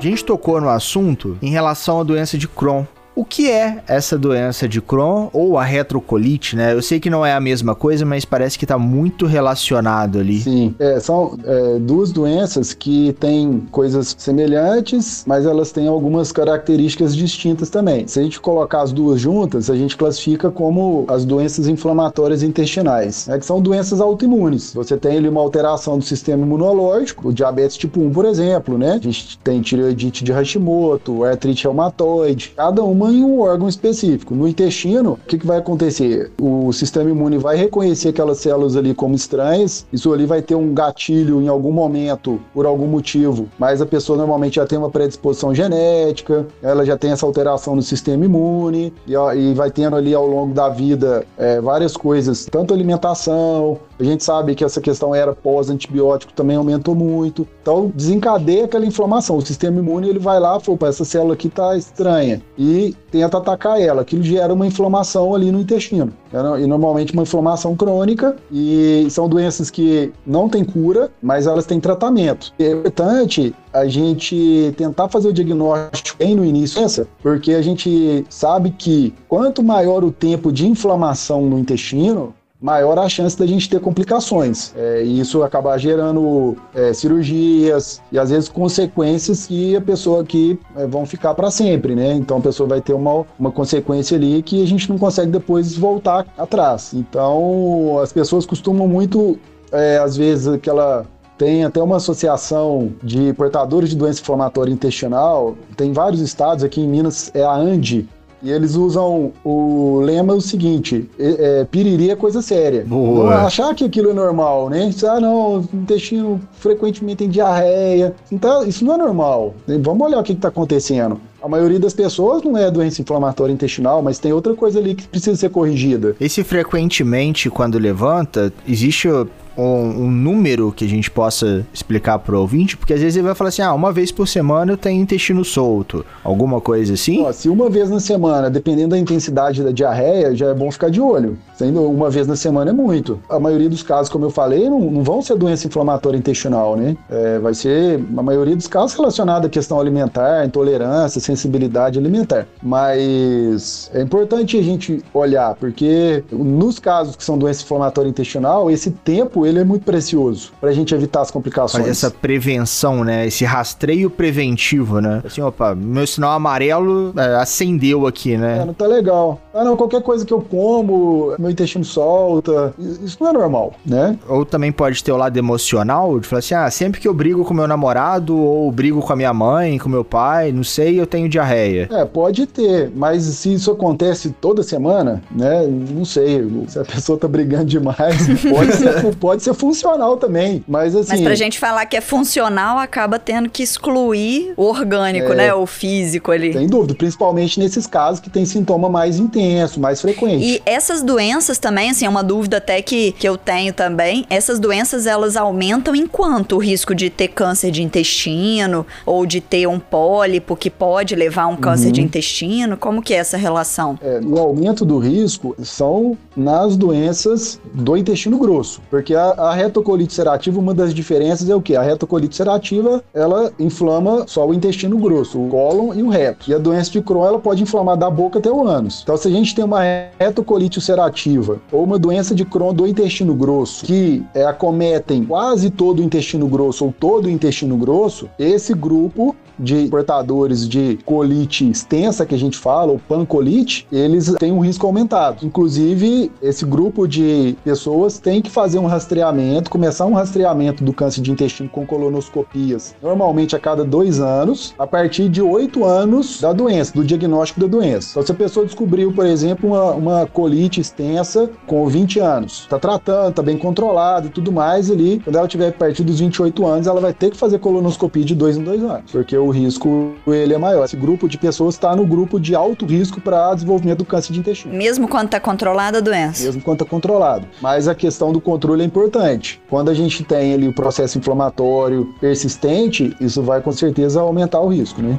A gente tocou no assunto em relação à doença de Crohn. O que é essa doença de Crohn ou a retrocolite, né? Eu sei que não é a mesma coisa, mas parece que está muito relacionado ali. Sim, é, são é, duas doenças que têm coisas semelhantes, mas elas têm algumas características distintas também. Se a gente colocar as duas juntas, a gente classifica como as doenças inflamatórias intestinais, né? que são doenças autoimunes. Você tem ali uma alteração do sistema imunológico, o diabetes tipo 1, por exemplo, né? A gente tem tireoidite de Hashimoto, artrite reumatoide, cada uma em um órgão específico. No intestino, o que, que vai acontecer? O sistema imune vai reconhecer aquelas células ali como estranhas, isso ali vai ter um gatilho em algum momento, por algum motivo, mas a pessoa normalmente já tem uma predisposição genética, ela já tem essa alteração no sistema imune, e, e vai tendo ali ao longo da vida é, várias coisas, tanto alimentação, a gente sabe que essa questão era pós-antibiótico também aumentou muito. Então, desencadeia aquela inflamação. O sistema imune ele vai lá, fala, essa célula aqui tá estranha e tenta atacar ela. Aquilo gera uma inflamação ali no intestino. E normalmente uma inflamação crônica e são doenças que não têm cura, mas elas têm tratamento. É importante a gente tentar fazer o diagnóstico bem no início, porque a gente sabe que quanto maior o tempo de inflamação no intestino, maior a chance da gente ter complicações. É, e isso acaba gerando é, cirurgias e às vezes consequências que a pessoa que é, vão ficar para sempre, né? Então a pessoa vai ter uma, uma consequência ali que a gente não consegue depois voltar atrás. Então as pessoas costumam muito, é, às vezes, aquela tem até uma associação de portadores de doença inflamatória intestinal. Tem vários estados, aqui em Minas é a ANDI, e eles usam o lema o seguinte: é, é, piriri é coisa séria. Boa. Não achar que aquilo é normal, né? Ah, não, o intestino frequentemente tem diarreia. Então, isso não é normal. Vamos olhar o que está acontecendo. A maioria das pessoas não é doença inflamatória intestinal, mas tem outra coisa ali que precisa ser corrigida. Esse frequentemente, quando levanta, existe um, um, número que a gente possa explicar pro ouvinte? Porque às vezes ele vai falar assim, ah, uma vez por semana eu tenho intestino solto, alguma coisa assim? Ó, se uma vez na semana, dependendo da intensidade da diarreia, já é bom ficar de olho. Sendo uma vez na semana é muito. A maioria dos casos, como eu falei, não, não vão ser doença inflamatória intestinal, né? É, vai ser, a maioria dos casos, relacionada à questão alimentar, intolerância, sensibilidade alimentar. Mas é importante a gente olhar, porque nos casos que são doença inflamatória intestinal, esse tempo ele é muito precioso para a gente evitar as complicações. Fazer essa prevenção, né? Esse rastreio preventivo, né? Assim, opa, meu sinal amarelo é, acendeu aqui, né? É, não tá legal. Ah, não, qualquer coisa que eu como, meu intestino solta. Isso não é normal, né? Ou também pode ter o lado emocional, de falar assim, ah, sempre que eu brigo com meu namorado, ou brigo com a minha mãe, com meu pai, não sei, eu tenho diarreia. É, pode ter, mas se isso acontece toda semana, né? Não sei, se a pessoa tá brigando demais, pode ser, pode ser funcional também, mas assim... Mas pra gente falar que é funcional, acaba tendo que excluir o orgânico, é, né? O físico ali. Sem dúvida, principalmente nesses casos que tem sintoma mais intenso, mais frequente. E essas doenças também, assim, é uma dúvida até que, que eu tenho também, essas doenças, elas aumentam em quanto o risco de ter câncer de intestino ou de ter um pólipo que pode levar a um câncer uhum. de intestino? Como que é essa relação? É, o aumento do risco são nas doenças do intestino grosso, porque a, a retocolite ulcerativa, uma das diferenças é o que? A retocolite ulcerativa, ela inflama só o intestino grosso, o cólon e o reto. E a doença de Crohn, ela pode inflamar da boca até o ânus. Então, se a gente tem uma retocolite ulcerativa ou uma doença de Crohn do intestino grosso que é, acometem quase todo o intestino grosso ou todo o intestino grosso, esse grupo de portadores de colite extensa que a gente fala, ou pancolite, eles têm um risco aumentado. Inclusive, esse grupo de pessoas tem que fazer um rastreamento, começar um rastreamento do câncer de intestino com colonoscopias, normalmente a cada dois anos, a partir de oito anos da doença, do diagnóstico da doença. Então, se a pessoa descobriu, por exemplo, uma, uma colite extensa com 20 anos, está tratando, está bem controlado e tudo mais ali, quando ela tiver a partir dos 28 anos, ela vai ter que fazer colonoscopia de dois em dois anos, porque o risco ele é maior. Esse grupo de pessoas está no grupo de alto risco para desenvolvimento do câncer de intestino. Mesmo quando está controlada a doença? Mesmo quando está controlado. Mas a questão do controle é importante. Quando a gente tem ali o processo inflamatório persistente, isso vai com certeza aumentar o risco, né?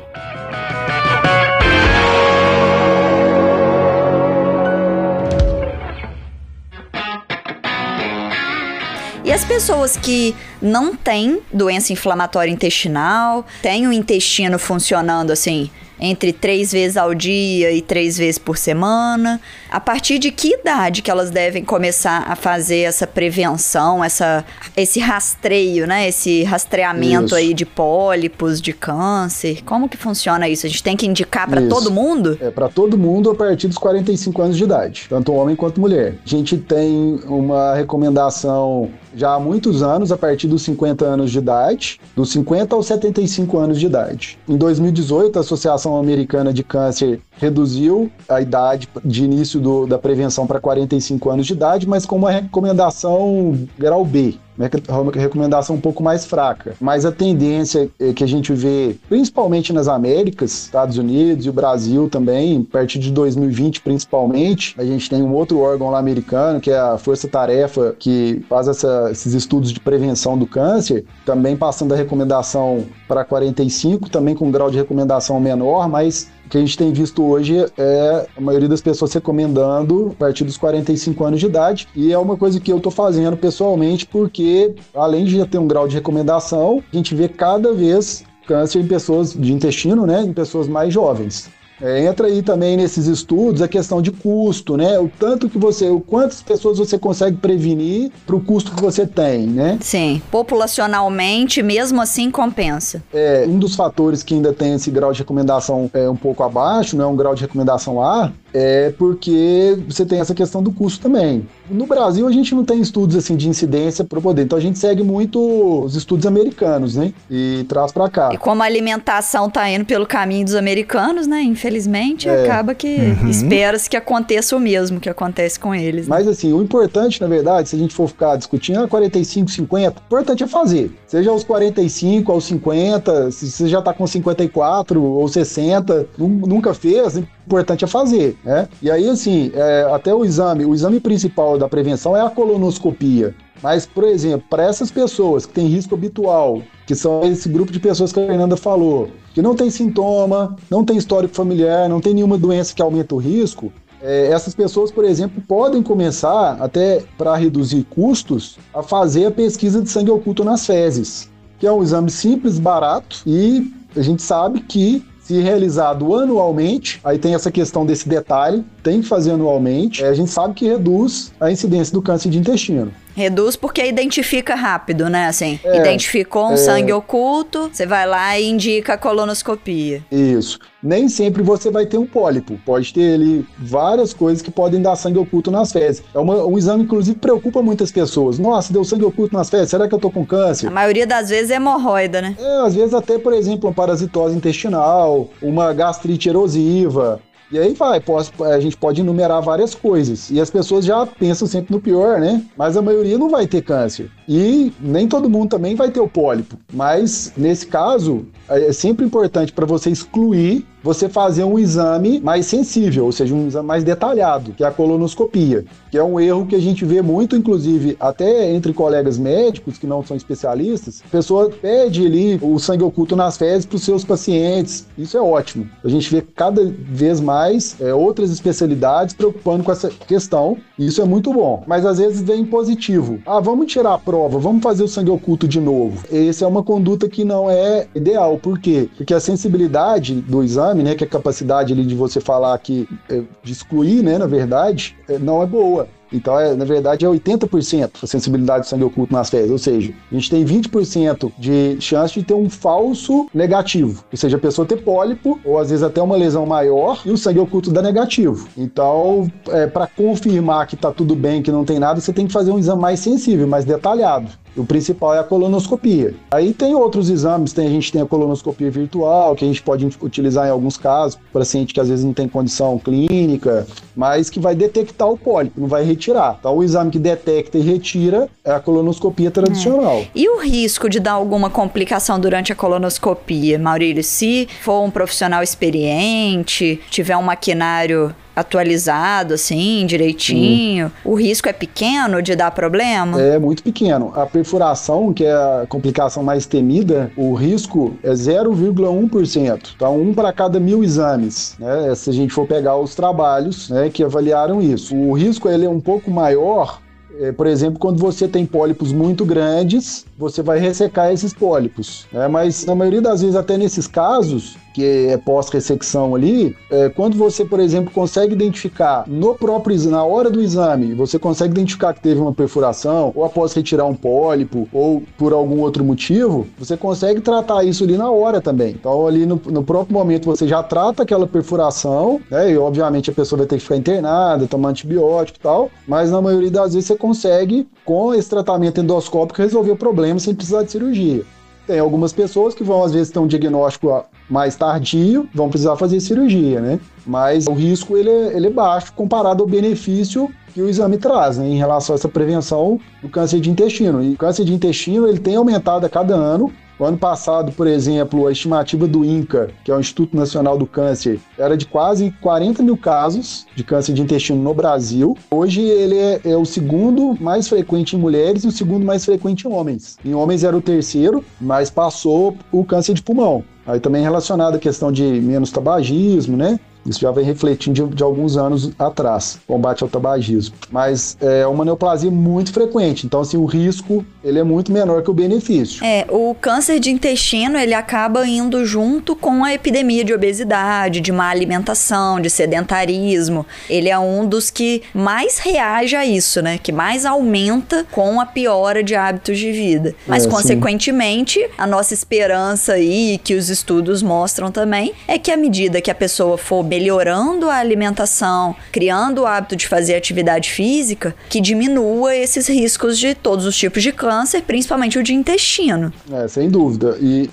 As pessoas que não têm doença inflamatória intestinal, têm o intestino funcionando assim entre três vezes ao dia e três vezes por semana. A partir de que idade que elas devem começar a fazer essa prevenção, essa, esse rastreio, né? Esse rastreamento isso. aí de pólipos, de câncer. Como que funciona isso? A gente tem que indicar para todo mundo? É para todo mundo a partir dos 45 anos de idade, tanto homem quanto mulher. A gente tem uma recomendação já há muitos anos, a partir dos 50 anos de idade, dos 50 aos 75 anos de idade. Em 2018, a Associação Americana de Câncer reduziu a idade de início do, da prevenção para 45 anos de idade, mas com uma recomendação grau B, né, uma recomendação um pouco mais fraca. Mas a tendência é que a gente vê, principalmente nas Américas, Estados Unidos e o Brasil também, a partir de 2020 principalmente, a gente tem um outro órgão lá americano, que é a Força Tarefa, que faz essa, esses estudos de prevenção do câncer, também passando a recomendação para 45, também com um grau de recomendação menor, mas que a gente tem visto hoje é a maioria das pessoas recomendando a partir dos 45 anos de idade. E é uma coisa que eu estou fazendo pessoalmente, porque além de já ter um grau de recomendação, a gente vê cada vez câncer em pessoas de intestino, né? Em pessoas mais jovens. É, entra aí também nesses estudos a questão de custo, né? O tanto que você, o quantas pessoas você consegue prevenir para o custo que você tem, né? Sim, populacionalmente, mesmo assim compensa. É, um dos fatores que ainda tem esse grau de recomendação é um pouco abaixo, não é um grau de recomendação A, é porque você tem essa questão do custo também. No Brasil, a gente não tem estudos assim de incidência para poder, então a gente segue muito os estudos americanos, né? E traz para cá. E como a alimentação tá indo pelo caminho dos americanos, né? Infelizmente, é. acaba que uhum. espera-se que aconteça o mesmo que acontece com eles. Né? Mas assim, o importante, na verdade, se a gente for ficar discutindo, é 45, 50, o importante é fazer. Seja aos 45, aos 50, se você já tá com 54 ou 60, nunca fez, o importante é fazer. Né? E aí, assim, é, até o exame, o exame principal da prevenção é a colonoscopia. Mas, por exemplo, para essas pessoas que têm risco habitual, que são esse grupo de pessoas que a Fernanda falou, que não tem sintoma, não tem histórico familiar, não tem nenhuma doença que aumenta o risco, é, essas pessoas, por exemplo, podem começar, até para reduzir custos, a fazer a pesquisa de sangue oculto nas fezes, que é um exame simples, barato e a gente sabe que se realizado anualmente, aí tem essa questão desse detalhe, tem que fazer anualmente, é, a gente sabe que reduz a incidência do câncer de intestino. Reduz porque identifica rápido, né? Assim, é, identificou um é... sangue oculto, você vai lá e indica a colonoscopia. Isso. Nem sempre você vai ter um pólipo. Pode ter ali várias coisas que podem dar sangue oculto nas fezes. É uma, um exame, inclusive, preocupa muitas pessoas. Nossa, deu sangue oculto nas fezes, será que eu tô com câncer? A maioria das vezes é hemorroida, né? É, às vezes até, por exemplo, uma parasitose intestinal, uma gastrite erosiva. E aí vai, posso, a gente pode enumerar várias coisas. E as pessoas já pensam sempre no pior, né? Mas a maioria não vai ter câncer. E nem todo mundo também vai ter o pólipo. Mas nesse caso, é sempre importante para você excluir você fazer um exame mais sensível, ou seja, um exame mais detalhado, que é a colonoscopia, que é um erro que a gente vê muito, inclusive, até entre colegas médicos que não são especialistas. A pessoa pede ali o sangue oculto nas fezes para os seus pacientes. Isso é ótimo. A gente vê cada vez mais é, outras especialidades preocupando com essa questão. E isso é muito bom. Mas às vezes vem positivo. Ah, vamos tirar a prova, vamos fazer o sangue oculto de novo. Essa é uma conduta que não é ideal. Por quê? Porque a sensibilidade do exame, né, que a capacidade ali de você falar que, é, de excluir, né, na verdade, é, não é boa. Então, é, na verdade, é 80% a sensibilidade do sangue oculto nas fezes. Ou seja, a gente tem 20% de chance de ter um falso negativo. Ou seja, a pessoa ter pólipo, ou às vezes até uma lesão maior, e o sangue oculto dá negativo. Então, é, para confirmar que está tudo bem, que não tem nada, você tem que fazer um exame mais sensível, mais detalhado. O principal é a colonoscopia. Aí tem outros exames, tem, a gente tem a colonoscopia virtual, que a gente pode utilizar em alguns casos, paciente que às vezes não tem condição clínica, mas que vai detectar o pólipo, não vai retirar. Então o exame que detecta e retira é a colonoscopia tradicional. É. E o risco de dar alguma complicação durante a colonoscopia, Maurílio? Se for um profissional experiente, tiver um maquinário atualizado, assim, direitinho, hum. o risco é pequeno de dar problema? É muito pequeno. A perfuração, que é a complicação mais temida, o risco é 0,1%. Então, um para cada mil exames, né? Se a gente for pegar os trabalhos né, que avaliaram isso. O risco ele é um pouco maior é, por exemplo, quando você tem pólipos muito grandes, você vai ressecar esses pólipos. Né? Mas na maioria das vezes, até nesses casos, que é pós-ressecção ali, é, quando você, por exemplo, consegue identificar no próprio na hora do exame, você consegue identificar que teve uma perfuração, ou após retirar um pólipo, ou por algum outro motivo, você consegue tratar isso ali na hora também. Então, ali no, no próprio momento, você já trata aquela perfuração, né? E obviamente a pessoa vai ter que ficar internada, tomar antibiótico e tal, mas na maioria das vezes você consegue, com esse tratamento endoscópico, resolver o problema sem precisar de cirurgia. Tem algumas pessoas que vão, às vezes, ter um diagnóstico mais tardio, vão precisar fazer cirurgia, né? Mas o risco ele é, ele é baixo comparado ao benefício que o exame traz né, em relação a essa prevenção do câncer de intestino. E o câncer de intestino ele tem aumentado a cada ano o ano passado, por exemplo, a estimativa do INCA, que é o Instituto Nacional do Câncer, era de quase 40 mil casos de câncer de intestino no Brasil. Hoje ele é, é o segundo mais frequente em mulheres e o segundo mais frequente em homens. Em homens era o terceiro, mas passou o câncer de pulmão. Aí também relacionado à questão de menos tabagismo, né? Isso já vem refletindo de, de alguns anos atrás, combate ao tabagismo. Mas é uma neoplasia muito frequente, então assim, o risco ele é muito menor que o benefício. É, o câncer de intestino ele acaba indo junto com a epidemia de obesidade, de má alimentação, de sedentarismo. Ele é um dos que mais reage a isso, né? Que mais aumenta com a piora de hábitos de vida. Mas, é, consequentemente, sim. a nossa esperança aí, que os estudos mostram também, é que à medida que a pessoa for melhorando a alimentação, criando o hábito de fazer atividade física, que diminua esses riscos de todos os tipos de câncer, principalmente o de intestino. É, sem dúvida. E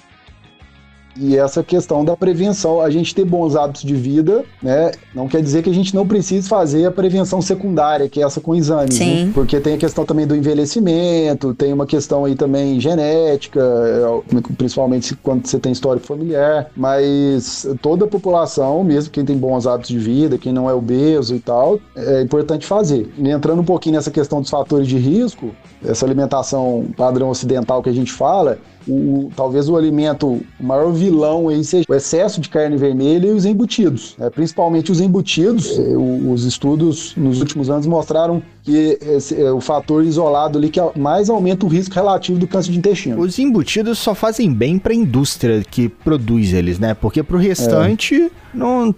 e essa questão da prevenção, a gente ter bons hábitos de vida, né? Não quer dizer que a gente não precise fazer a prevenção secundária, que é essa com exames, né? Porque tem a questão também do envelhecimento, tem uma questão aí também genética, é, principalmente quando você tem histórico familiar, mas toda a população, mesmo quem tem bons hábitos de vida, quem não é obeso e tal, é importante fazer. E entrando um pouquinho nessa questão dos fatores de risco, essa alimentação padrão ocidental que a gente fala, o, talvez o alimento, o maior vilão aí seja o excesso de carne vermelha e os embutidos. Né? Principalmente os embutidos, é, os estudos nos últimos anos mostraram que esse, é o fator isolado ali que mais aumenta o risco relativo do câncer de intestino. Os embutidos só fazem bem para a indústria que produz eles, né? Porque para o restante é. não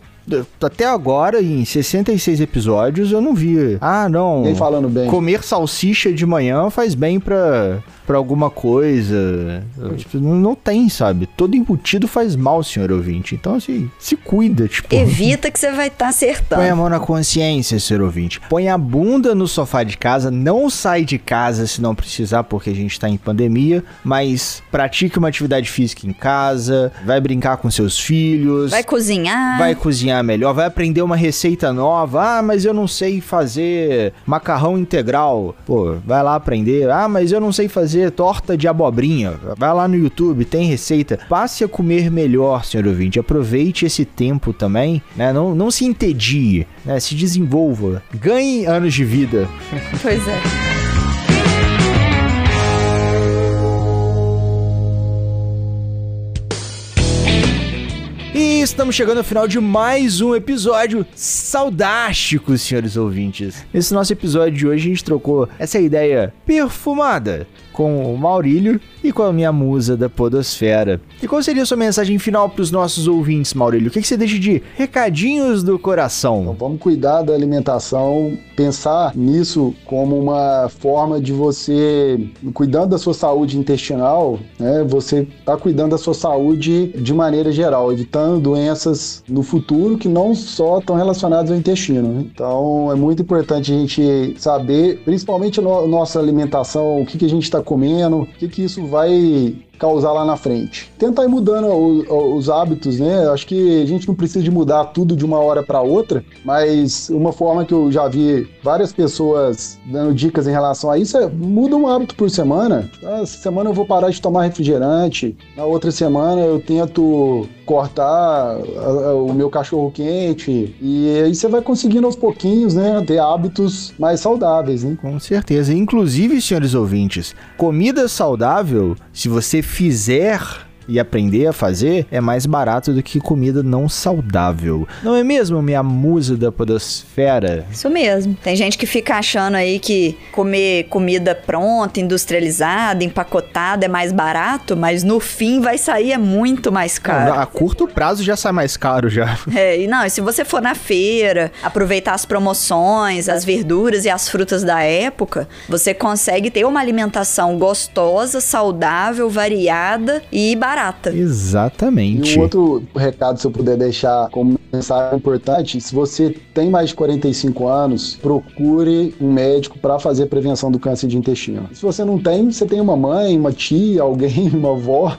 até agora, em 66 episódios, eu não vi. Ah, não. Nem falando bem. Comer salsicha de manhã faz bem pra, pra alguma coisa. Tipo, não, tem, sabe? Todo embutido faz mal, senhor ouvinte. Então, assim, se cuida, tipo. Evita que você vai estar tá acertando. Põe a mão na consciência, senhor ouvinte. Põe a bunda no sofá de casa. Não sai de casa se não precisar, porque a gente tá em pandemia. Mas pratique uma atividade física em casa. Vai brincar com seus filhos. Vai cozinhar. Vai cozinhar melhor, vai aprender uma receita nova. Ah, mas eu não sei fazer macarrão integral. Pô, vai lá aprender. Ah, mas eu não sei fazer torta de abobrinha. Vai lá no YouTube, tem receita. Passe a comer melhor, senhor ouvinte. Aproveite esse tempo também, né? Não, não se entedie, né? Se desenvolva. Ganhe anos de vida. Pois é. E estamos chegando ao final de mais um episódio saudástico, senhores ouvintes. Nesse nosso episódio de hoje, a gente trocou essa ideia perfumada com o Maurílio e com a minha musa da Podosfera. E qual seria a sua mensagem final para os nossos ouvintes, Maurílio? O que, que você deixa de recadinhos do coração? Então, vamos cuidar da alimentação, pensar nisso como uma forma de você, cuidando da sua saúde intestinal, né, você está cuidando da sua saúde de maneira geral, evitando doenças no futuro que não só estão relacionadas ao intestino. Né? Então, é muito importante a gente saber, principalmente a nossa alimentação, o que, que a gente está comendo, o que, que isso vai causar lá na frente. Tentar ir mudando o, os hábitos, né? Acho que a gente não precisa de mudar tudo de uma hora para outra, mas uma forma que eu já vi várias pessoas dando dicas em relação a isso é muda um hábito por semana. Ah, essa semana eu vou parar de tomar refrigerante, na outra semana eu tento cortar o meu cachorro quente e aí você vai conseguindo aos pouquinhos, né, ter hábitos mais saudáveis, né? Com certeza. Inclusive, senhores ouvintes, comida saudável, se você fizer e aprender a fazer é mais barato do que comida não saudável. Não é mesmo, minha musa da podosfera? Isso mesmo. Tem gente que fica achando aí que comer comida pronta, industrializada, empacotada é mais barato, mas no fim vai sair é muito mais caro. Não, a curto prazo já sai mais caro já. É, e não, e se você for na feira, aproveitar as promoções, as verduras e as frutas da época, você consegue ter uma alimentação gostosa, saudável, variada e barata barata. Exatamente. E um outro recado, se eu puder deixar como mensagem importante, se você tem mais de 45 anos, procure um médico para fazer prevenção do câncer de intestino. Se você não tem, você tem uma mãe, uma tia, alguém, uma avó,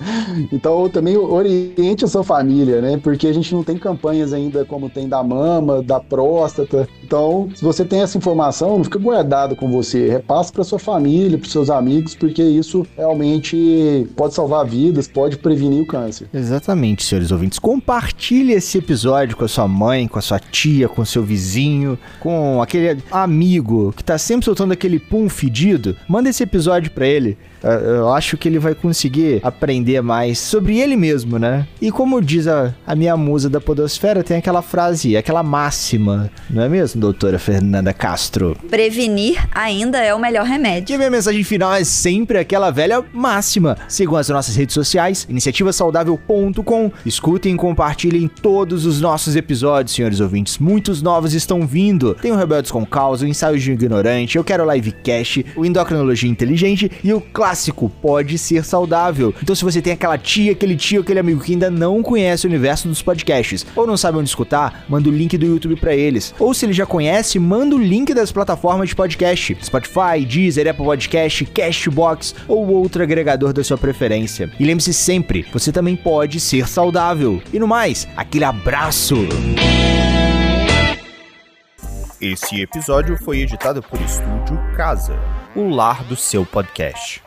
então também oriente a sua família, né? Porque a gente não tem campanhas ainda como tem da mama, da próstata. Então, se você tem essa informação, não fica guardado com você, repasse para sua família, para seus amigos, porque isso realmente pode salvar vidas, pode prevenir o câncer. Exatamente, senhores ouvintes. Compartilhe esse episódio com a sua mãe, com a sua tia, com o seu vizinho, com aquele amigo que tá sempre soltando aquele pum fedido. Manda esse episódio para ele. Eu acho que ele vai conseguir aprender mais sobre ele mesmo, né? E como diz a, a minha musa da podosfera, tem aquela frase, aquela máxima, não é mesmo, doutora Fernanda Castro? Prevenir ainda é o melhor remédio. E a minha mensagem final é sempre aquela velha máxima. Sigam as nossas redes sociais, iniciativasaudável.com. Escutem e compartilhem todos os nossos episódios, senhores ouvintes. Muitos novos estão vindo. Tem o Rebeldes com Causa, o Ensaio de Ignorante, Eu Quero Livecast, o Endocrinologia Inteligente e o clássico Pode Ser Saudável. Então se você tem aquela tia, aquele tio, aquele amigo que ainda não conhece o universo dos podcasts ou não sabe onde escutar, manda o link do YouTube para eles. Ou se ele já conhece, manda o link das plataformas de podcast. Spotify, Deezer, Apple Podcast, Cashbox ou outro agregador da sua preferência. E lembre-se sempre, você também pode ser saudável. E no mais, aquele abraço! Esse episódio foi editado por Estúdio Casa, o lar do seu podcast.